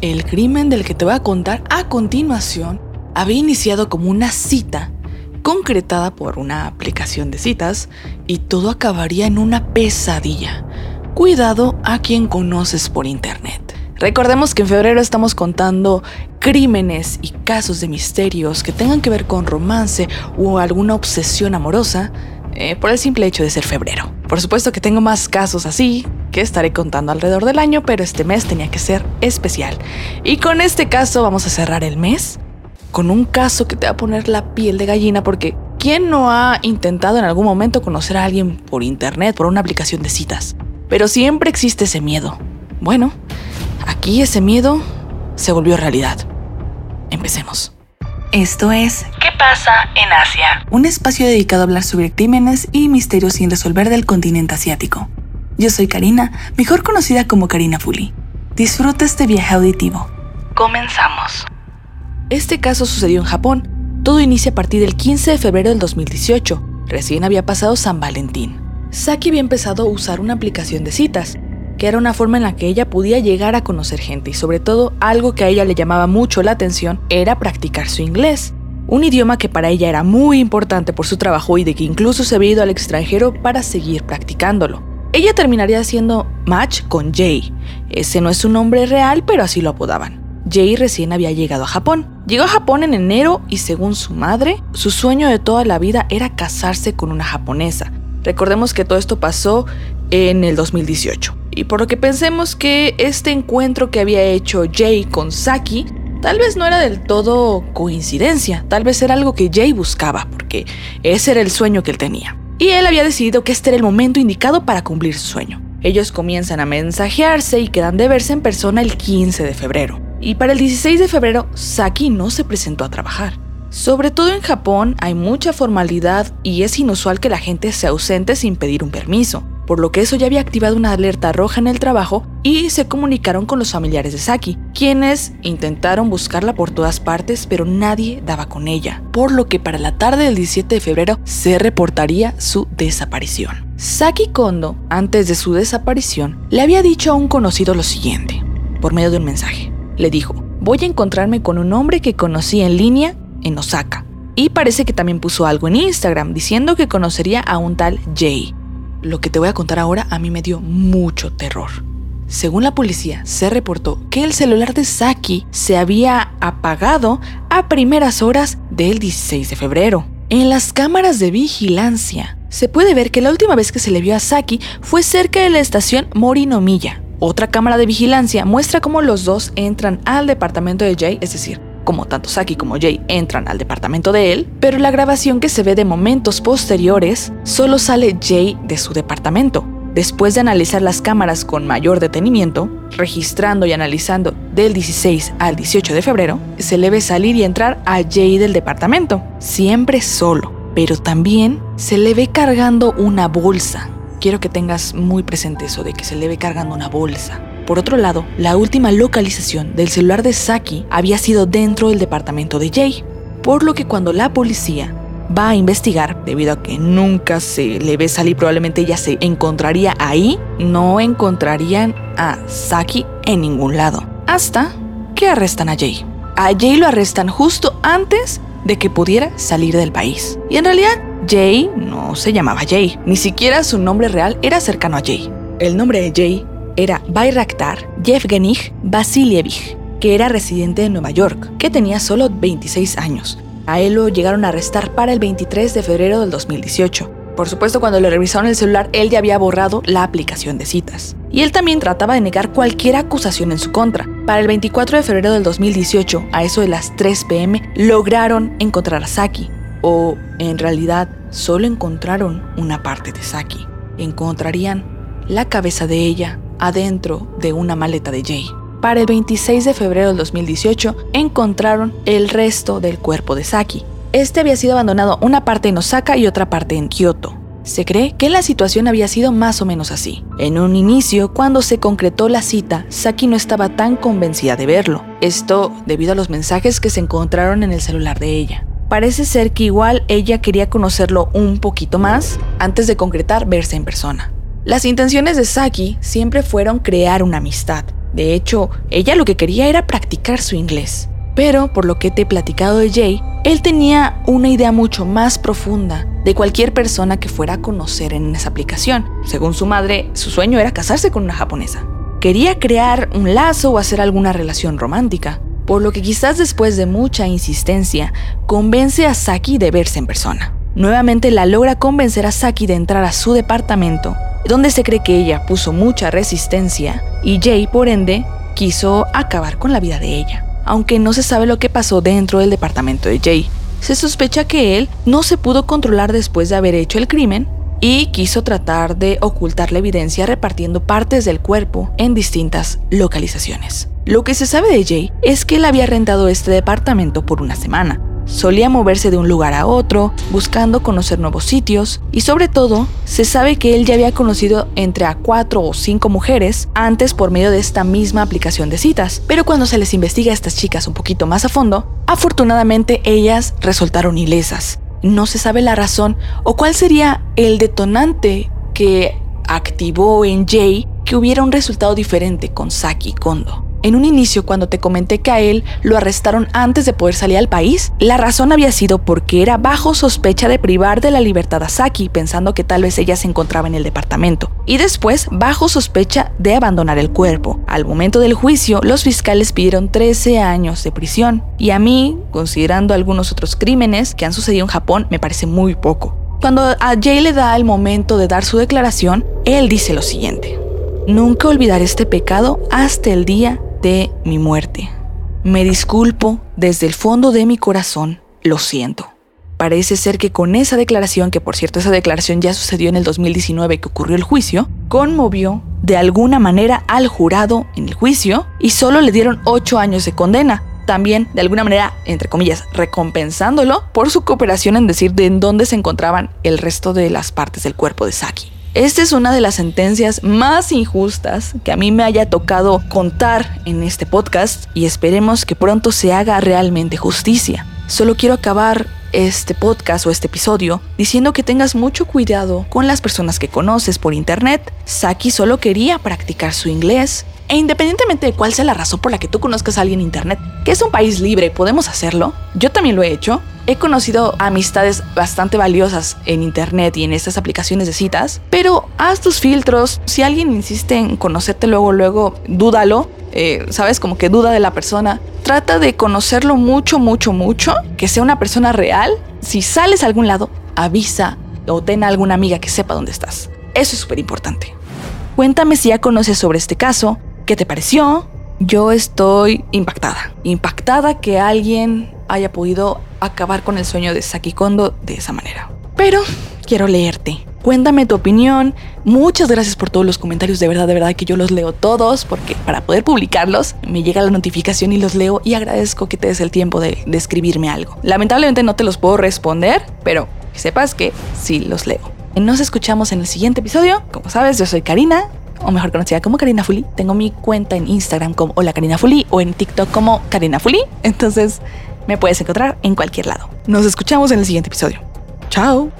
El crimen del que te voy a contar a continuación había iniciado como una cita concretada por una aplicación de citas y todo acabaría en una pesadilla. Cuidado a quien conoces por internet. Recordemos que en febrero estamos contando crímenes y casos de misterios que tengan que ver con romance o alguna obsesión amorosa eh, por el simple hecho de ser febrero. Por supuesto que tengo más casos así que estaré contando alrededor del año, pero este mes tenía que ser especial. Y con este caso vamos a cerrar el mes con un caso que te va a poner la piel de gallina porque ¿quién no ha intentado en algún momento conocer a alguien por internet, por una aplicación de citas? Pero siempre existe ese miedo. Bueno, aquí ese miedo se volvió realidad. Empecemos. Esto es ¿Qué pasa en Asia? Un espacio dedicado a hablar sobre crímenes y misterios sin resolver del continente asiático. Yo soy Karina, mejor conocida como Karina Fuli. Disfruta este viaje auditivo. Comenzamos. Este caso sucedió en Japón. Todo inicia a partir del 15 de febrero del 2018. Recién había pasado San Valentín. Saki había empezado a usar una aplicación de citas, que era una forma en la que ella podía llegar a conocer gente y sobre todo algo que a ella le llamaba mucho la atención era practicar su inglés, un idioma que para ella era muy importante por su trabajo y de que incluso se había ido al extranjero para seguir practicándolo. Ella terminaría haciendo match con Jay. Ese no es su nombre real, pero así lo apodaban. Jay recién había llegado a Japón. Llegó a Japón en enero y según su madre, su sueño de toda la vida era casarse con una japonesa. Recordemos que todo esto pasó en el 2018. Y por lo que pensemos que este encuentro que había hecho Jay con Saki tal vez no era del todo coincidencia, tal vez era algo que Jay buscaba, porque ese era el sueño que él tenía. Y él había decidido que este era el momento indicado para cumplir su sueño. Ellos comienzan a mensajearse y quedan de verse en persona el 15 de febrero. Y para el 16 de febrero, Saki no se presentó a trabajar. Sobre todo en Japón hay mucha formalidad y es inusual que la gente se ausente sin pedir un permiso, por lo que eso ya había activado una alerta roja en el trabajo y se comunicaron con los familiares de Saki, quienes intentaron buscarla por todas partes pero nadie daba con ella, por lo que para la tarde del 17 de febrero se reportaría su desaparición. Saki Kondo, antes de su desaparición, le había dicho a un conocido lo siguiente, por medio de un mensaje le dijo, voy a encontrarme con un hombre que conocí en línea en Osaka. Y parece que también puso algo en Instagram diciendo que conocería a un tal Jay. Lo que te voy a contar ahora a mí me dio mucho terror. Según la policía, se reportó que el celular de Saki se había apagado a primeras horas del 16 de febrero. En las cámaras de vigilancia se puede ver que la última vez que se le vio a Saki fue cerca de la estación Morinomiya, otra cámara de vigilancia muestra cómo los dos entran al departamento de Jay, es decir, como tanto Saki como Jay entran al departamento de él, pero la grabación que se ve de momentos posteriores solo sale Jay de su departamento. Después de analizar las cámaras con mayor detenimiento, registrando y analizando del 16 al 18 de febrero, se le ve salir y entrar a Jay del departamento, siempre solo, pero también se le ve cargando una bolsa quiero que tengas muy presente eso de que se le ve cargando una bolsa. Por otro lado, la última localización del celular de Saki había sido dentro del departamento de Jay, por lo que cuando la policía va a investigar, debido a que nunca se le ve salir, probablemente ella se encontraría ahí, no encontrarían a Saki en ningún lado, hasta que arrestan a Jay. A Jay lo arrestan justo antes de que pudiera salir del país. Y en realidad Jay no se llamaba Jay, ni siquiera su nombre real era cercano a Jay. El nombre de Jay era Bayraktar Yevgenich Vasilievich, que era residente de Nueva York, que tenía solo 26 años. A él lo llegaron a arrestar para el 23 de febrero del 2018. Por supuesto, cuando le revisaron el celular, él ya había borrado la aplicación de citas. Y él también trataba de negar cualquier acusación en su contra. Para el 24 de febrero del 2018, a eso de las 3 pm, lograron encontrar a Saki, o en realidad solo encontraron una parte de Saki. Encontrarían la cabeza de ella adentro de una maleta de Jay. Para el 26 de febrero del 2018 encontraron el resto del cuerpo de Saki. Este había sido abandonado una parte en Osaka y otra parte en Kyoto. Se cree que la situación había sido más o menos así. En un inicio, cuando se concretó la cita, Saki no estaba tan convencida de verlo. Esto debido a los mensajes que se encontraron en el celular de ella. Parece ser que igual ella quería conocerlo un poquito más antes de concretar verse en persona. Las intenciones de Saki siempre fueron crear una amistad. De hecho, ella lo que quería era practicar su inglés. Pero, por lo que te he platicado de Jay, él tenía una idea mucho más profunda de cualquier persona que fuera a conocer en esa aplicación. Según su madre, su sueño era casarse con una japonesa. Quería crear un lazo o hacer alguna relación romántica, por lo que quizás después de mucha insistencia, convence a Saki de verse en persona. Nuevamente la logra convencer a Saki de entrar a su departamento, donde se cree que ella puso mucha resistencia y Jay, por ende, quiso acabar con la vida de ella aunque no se sabe lo que pasó dentro del departamento de Jay. Se sospecha que él no se pudo controlar después de haber hecho el crimen y quiso tratar de ocultar la evidencia repartiendo partes del cuerpo en distintas localizaciones. Lo que se sabe de Jay es que él había rentado este departamento por una semana, Solía moverse de un lugar a otro, buscando conocer nuevos sitios, y sobre todo, se sabe que él ya había conocido entre a cuatro o cinco mujeres antes por medio de esta misma aplicación de citas. Pero cuando se les investiga a estas chicas un poquito más a fondo, afortunadamente ellas resultaron ilesas. No se sabe la razón o cuál sería el detonante que activó en Jay que hubiera un resultado diferente con Saki Kondo. En un inicio, cuando te comenté que a él lo arrestaron antes de poder salir al país, la razón había sido porque era bajo sospecha de privar de la libertad a Saki, pensando que tal vez ella se encontraba en el departamento. Y después, bajo sospecha de abandonar el cuerpo. Al momento del juicio, los fiscales pidieron 13 años de prisión. Y a mí, considerando algunos otros crímenes que han sucedido en Japón, me parece muy poco. Cuando a Jay le da el momento de dar su declaración, él dice lo siguiente. Nunca olvidaré este pecado hasta el día de mi muerte. Me disculpo desde el fondo de mi corazón, lo siento. Parece ser que con esa declaración, que por cierto esa declaración ya sucedió en el 2019 que ocurrió el juicio, conmovió de alguna manera al jurado en el juicio y solo le dieron 8 años de condena. También, de alguna manera, entre comillas, recompensándolo por su cooperación en decir de en dónde se encontraban el resto de las partes del cuerpo de Saki. Esta es una de las sentencias más injustas que a mí me haya tocado contar en este podcast y esperemos que pronto se haga realmente justicia. Solo quiero acabar este podcast o este episodio diciendo que tengas mucho cuidado con las personas que conoces por internet. Saki solo quería practicar su inglés. E independientemente de cuál sea la razón por la que tú conozcas a alguien en internet, que es un país libre, podemos hacerlo. Yo también lo he hecho he conocido amistades bastante valiosas en internet y en estas aplicaciones de citas, pero haz tus filtros. Si alguien insiste en conocerte luego, luego, dúdalo. Eh, ¿Sabes? Como que duda de la persona. Trata de conocerlo mucho, mucho, mucho. Que sea una persona real. Si sales a algún lado, avisa o ten a alguna amiga que sepa dónde estás. Eso es súper importante. Cuéntame si ya conoces sobre este caso, qué te pareció. Yo estoy impactada. Impactada que alguien haya podido acabar con el sueño de Saki Kondo de esa manera. Pero quiero leerte. Cuéntame tu opinión. Muchas gracias por todos los comentarios. De verdad, de verdad que yo los leo todos porque para poder publicarlos me llega la notificación y los leo y agradezco que te des el tiempo de, escribirme algo. Lamentablemente no te los puedo responder, pero sepas que sí los leo. Nos escuchamos en el siguiente episodio. Como sabes, yo soy Karina, o mejor conocida como Karina Fuli. Tengo mi cuenta en Instagram como Hola Karina Fuli o en TikTok como Karina Fuli. Entonces, me puedes encontrar en cualquier lado. Nos escuchamos en el siguiente episodio. Chao.